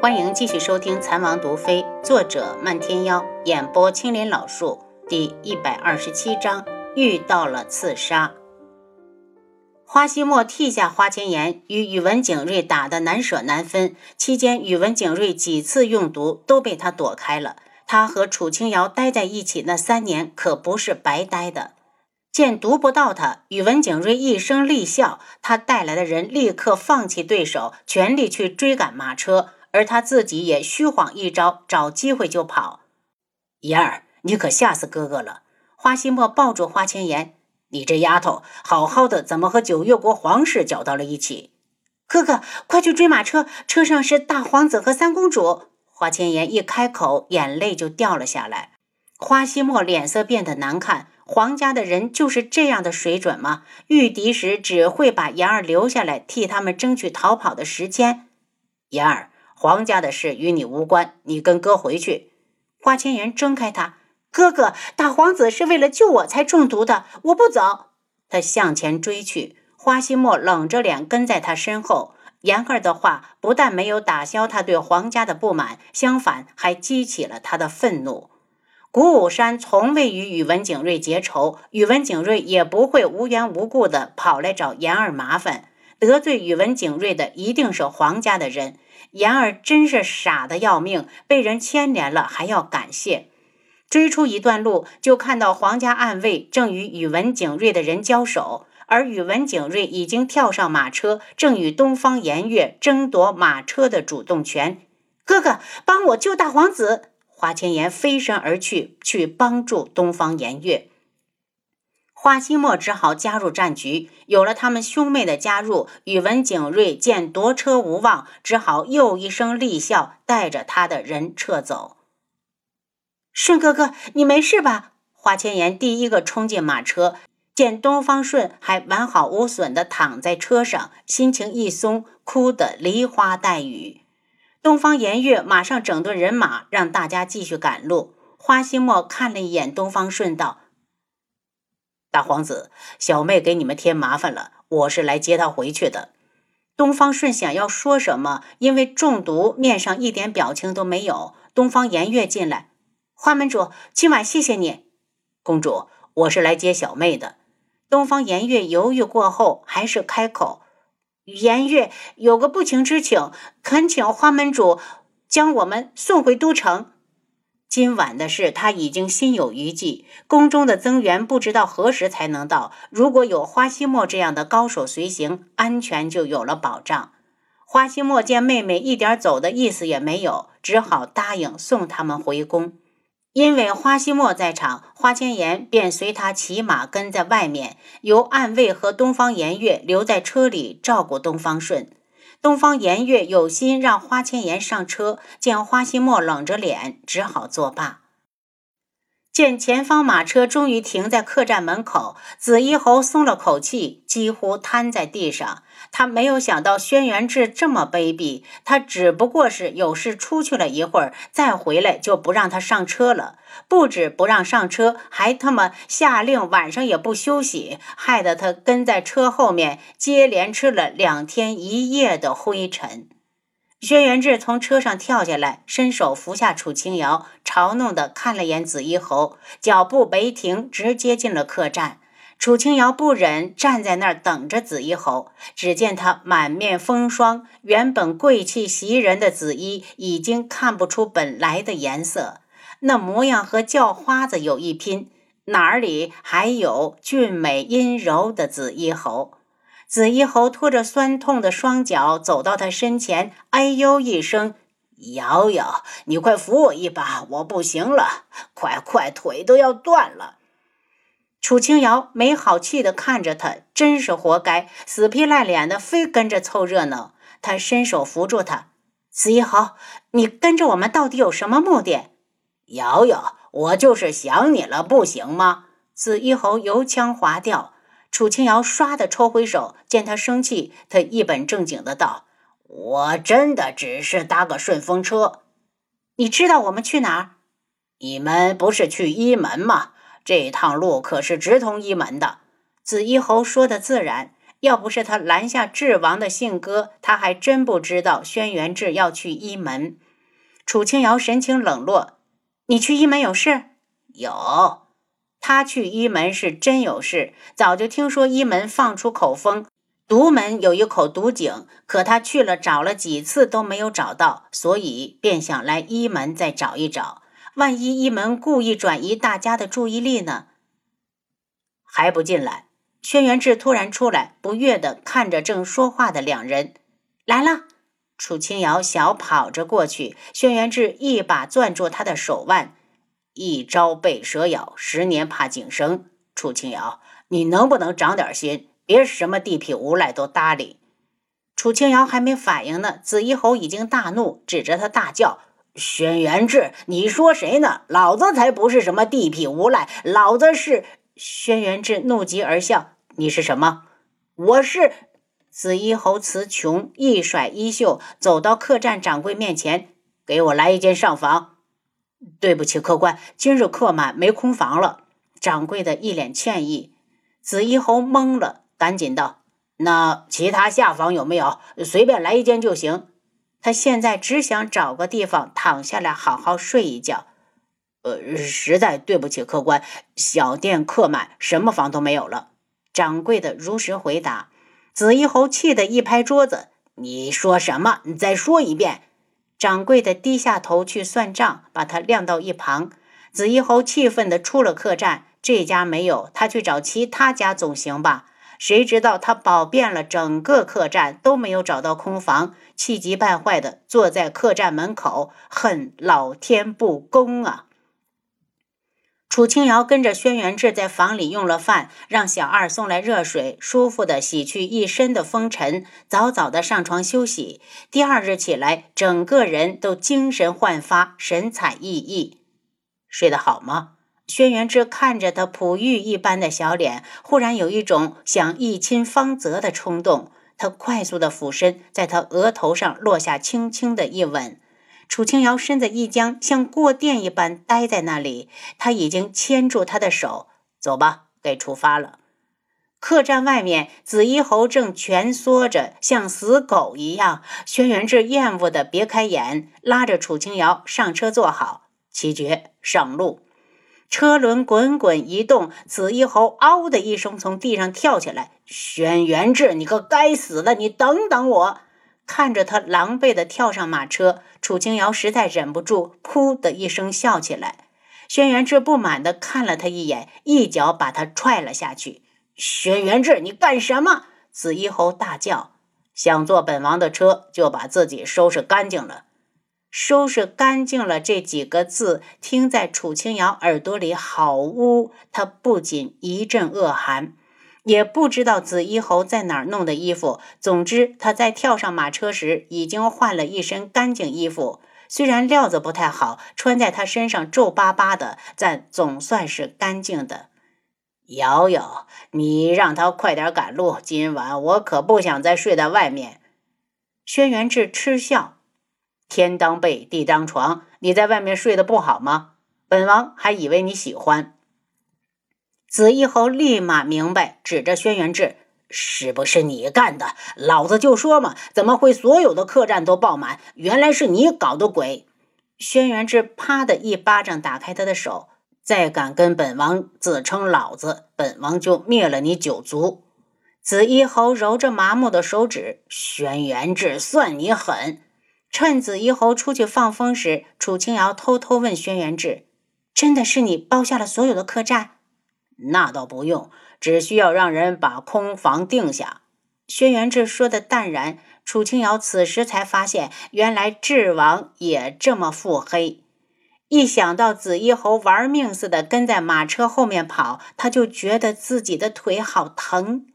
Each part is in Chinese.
欢迎继续收听《残王毒妃》，作者漫天妖，演播青林老树，第一百二十七章遇到了刺杀。花希墨替下花千颜与宇文景睿打得难舍难分，期间宇文景睿几次用毒都被他躲开了。他和楚清瑶待在一起那三年可不是白待的。见毒不到他，宇文景睿一声厉笑，他带来的人立刻放弃对手，全力去追赶马车。而他自己也虚晃一招，找机会就跑。妍儿，你可吓死哥哥了！花希墨抱住花千颜：“你这丫头，好好的怎么和九月国皇室搅到了一起？”哥哥，快去追马车，车上是大皇子和三公主。花千颜一开口，眼泪就掉了下来。花希墨脸色变得难看。皇家的人就是这样的水准吗？御敌时只会把妍儿留下来，替他们争取逃跑的时间。妍儿。皇家的事与你无关，你跟哥回去。花千颜睁开他，哥哥，大皇子是为了救我才中毒的，我不走。他向前追去，花希墨冷着脸跟在他身后。言儿的话不但没有打消他对皇家的不满，相反还激起了他的愤怒。古武山从未与宇文景睿结仇，宇文景睿也不会无缘无故的跑来找言儿麻烦。得罪宇文景睿的一定是皇家的人。言儿真是傻的要命，被人牵连了还要感谢。追出一段路，就看到皇家暗卫正与宇文景睿的人交手，而宇文景睿已经跳上马车，正与东方颜月争夺马车的主动权。哥哥，帮我救大皇子！华千颜飞身而去，去帮助东方颜月。花希墨只好加入战局。有了他们兄妹的加入，宇文景睿见夺车无望，只好又一声厉笑，带着他的人撤走。顺哥哥，你没事吧？花千颜第一个冲进马车，见东方顺还完好无损地躺在车上，心情一松，哭得梨花带雨。东方颜月马上整顿人马，让大家继续赶路。花希墨看了一眼东方顺，道。大皇子，小妹给你们添麻烦了，我是来接她回去的。东方顺想要说什么，因为中毒，面上一点表情都没有。东方颜月进来，花门主，今晚谢谢你。公主，我是来接小妹的。东方颜月犹豫过后，还是开口：颜月有个不情之请，恳请花门主将我们送回都城。今晚的事他已经心有余悸，宫中的增援不知道何时才能到。如果有花希墨这样的高手随行，安全就有了保障。花希墨见妹妹一点走的意思也没有，只好答应送他们回宫。因为花希墨在场，花千颜便随他骑马跟在外面，由暗卫和东方颜月留在车里照顾东方顺。东方颜月有心让花千颜上车，见花希墨冷着脸，只好作罢。见前方马车终于停在客栈门口，紫衣侯松了口气，几乎瘫在地上。他没有想到轩辕志这么卑鄙，他只不过是有事出去了一会儿，再回来就不让他上车了。不止不让上车，还他妈下令晚上也不休息，害得他跟在车后面，接连吃了两天一夜的灰尘。轩辕志从车上跳下来，伸手扶下楚清瑶，嘲弄地看了眼紫衣侯，脚步没停，直接进了客栈。楚清瑶不忍站在那儿等着紫衣侯，只见他满面风霜，原本贵气袭人的紫衣已经看不出本来的颜色，那模样和叫花子有一拼，哪里还有俊美阴柔的紫衣侯？紫衣侯拖着酸痛的双脚走到他身前，哎呦一声：“瑶瑶，你快扶我一把，我不行了，快快，腿都要断了。”楚清瑶没好气地看着他，真是活该，死皮赖脸的，非跟着凑热闹。他伸手扶住他，紫衣侯，你跟着我们到底有什么目的？瑶瑶，我就是想你了，不行吗？紫衣侯油腔滑调。楚清瑶唰的抽回手，见他生气，他一本正经的道：“我真的只是搭个顺风车。你知道我们去哪儿？你们不是去一门吗？”这趟路可是直通一门的，紫衣侯说的自然。要不是他拦下智王的信鸽，他还真不知道轩辕志要去一门。楚清瑶神情冷落：“你去一门有事？有。他去一门是真有事。早就听说一门放出口风，独门有一口毒井，可他去了找了几次都没有找到，所以便想来一门再找一找。万一一门故意转移大家的注意力呢？还不进来？”轩辕志突然出来，不悦地看着正说话的两人。来了，楚清瑶小跑着过去，轩辕志一把攥住他的手腕。一朝被蛇咬，十年怕井绳。楚清瑶，你能不能长点心？别什么地痞无赖都搭理。楚清瑶还没反应呢，紫衣侯已经大怒，指着他大叫：“轩辕志，你说谁呢？老子才不是什么地痞无赖，老子是……”轩辕志怒极而笑。你是什么？我是紫衣侯词穷，一甩衣袖，走到客栈掌柜面前，给我来一间上房。对不起，客官，今日客满，没空房了。掌柜的一脸歉意。紫衣侯懵了，赶紧道：“那其他下房有没有？随便来一间就行。他现在只想找个地方躺下来，好好睡一觉。呃，实在对不起，客官，小店客满，什么房都没有了。”掌柜的如实回答，紫衣侯气得一拍桌子：“你说什么？你再说一遍！”掌柜的低下头去算账，把他晾到一旁。紫衣侯气愤地出了客栈，这家没有，他去找其他家总行吧？谁知道他跑遍了整个客栈都没有找到空房，气急败坏地坐在客栈门口，恨老天不公啊！楚清瑶跟着轩辕志在房里用了饭，让小二送来热水，舒服的洗去一身的风尘，早早的上床休息。第二日起来，整个人都精神焕发，神采奕奕。睡得好吗？轩辕志看着他璞玉一般的小脸，忽然有一种想一亲芳泽的冲动。他快速的俯身，在他额头上落下轻轻的一吻。楚清瑶身子一僵，像过电一般呆在那里。他已经牵住他的手，走吧，该出发了。客栈外面，紫衣侯正蜷缩着，像死狗一样。轩辕志厌恶的别开眼，拉着楚清瑶上车坐好。七绝上路，车轮滚滚移动。紫衣侯嗷的一声从地上跳起来：“轩辕志，你个该死的，你等等我！”看着他狼狈地跳上马车，楚清瑶实在忍不住，噗的一声笑起来。轩辕志不满地看了他一眼，一脚把他踹了下去。轩辕志，你干什么？紫衣侯大叫：“想坐本王的车，就把自己收拾干净了。”收拾干净了这几个字，听在楚清瑶耳朵里好污，他不仅一阵恶寒。也不知道紫衣侯在哪儿弄的衣服。总之，他在跳上马车时已经换了一身干净衣服，虽然料子不太好，穿在他身上皱巴巴的，但总算是干净的。瑶瑶，你让他快点赶路，今晚我可不想再睡在外面。轩辕志嗤笑：“天当被，地当床，你在外面睡得不好吗？本王还以为你喜欢。”紫衣侯立马明白，指着轩辕志：“是不是你干的？老子就说嘛，怎么会所有的客栈都爆满？原来是你搞的鬼！”轩辕志啪的一巴掌打开他的手：“再敢跟本王自称老子，本王就灭了你九族！”紫衣侯揉着麻木的手指：“轩辕志，算你狠！”趁紫衣侯出去放风时，楚清瑶偷偷问轩辕志：“真的是你包下了所有的客栈？”那倒不用，只需要让人把空房定下。轩辕志说的淡然，楚清瑶此时才发现，原来智王也这么腹黑。一想到紫衣侯玩命似的跟在马车后面跑，他就觉得自己的腿好疼。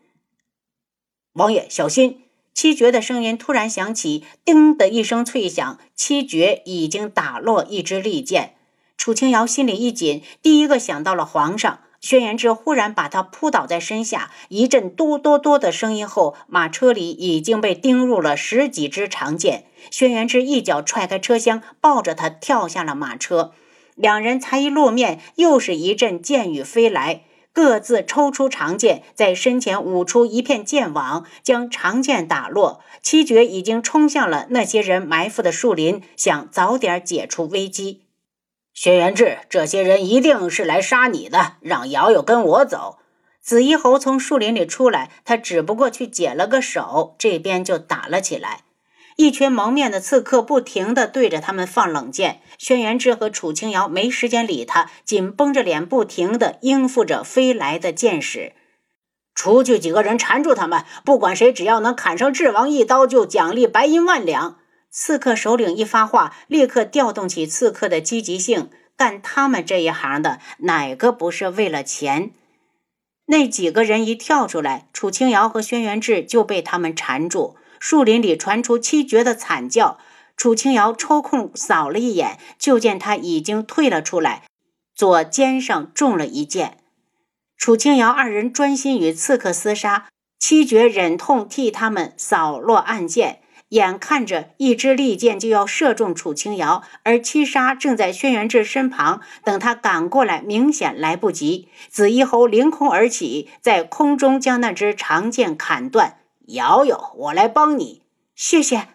王爷，小心！七绝的声音突然响起，叮的一声脆响，七绝已经打落一支利剑。楚清瑶心里一紧，第一个想到了皇上。轩辕志忽然把他扑倒在身下，一阵“哆哆哆”的声音后，马车里已经被钉入了十几支长剑。轩辕志一脚踹开车厢，抱着他跳下了马车。两人才一露面，又是一阵箭雨飞来。各自抽出长剑，在身前舞出一片剑网，将长剑打落。七绝已经冲向了那些人埋伏的树林，想早点解除危机。轩辕志，这些人一定是来杀你的，让瑶瑶跟我走。紫衣侯从树林里出来，他只不过去解了个手，这边就打了起来。一群蒙面的刺客不停地对着他们放冷箭，轩辕志和楚清瑶没时间理他，紧绷着脸，不停地应付着飞来的箭矢。出去几个人缠住他们，不管谁，只要能砍上智王一刀，就奖励白银万两。刺客首领一发话，立刻调动起刺客的积极性。干他们这一行的，哪个不是为了钱？那几个人一跳出来，楚清瑶和轩辕志就被他们缠住。树林里传出七绝的惨叫，楚清瑶抽空扫了一眼，就见他已经退了出来，左肩上中了一箭。楚清瑶二人专心与刺客厮杀，七绝忍痛替他们扫落暗箭。眼看着一支利箭就要射中楚清瑶，而七杀正在轩辕志身旁，等他赶过来，明显来不及。紫衣侯凌空而起，在空中将那支长剑砍断。瑶瑶，我来帮你，谢谢。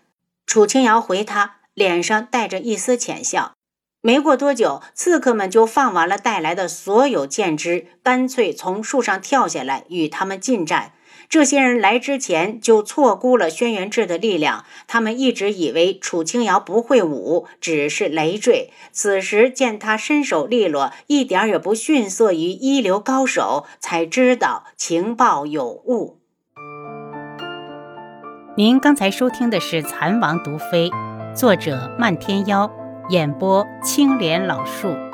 楚清瑶回他，脸上带着一丝浅笑。没过多久，刺客们就放完了带来的所有箭支，干脆从树上跳下来与他们近战。这些人来之前就错估了轩辕志的力量，他们一直以为楚清瑶不会武，只是累赘。此时见他身手利落，一点也不逊色于一流高手，才知道情报有误。您刚才收听的是《蚕王毒妃》，作者漫天妖，演播青莲老树。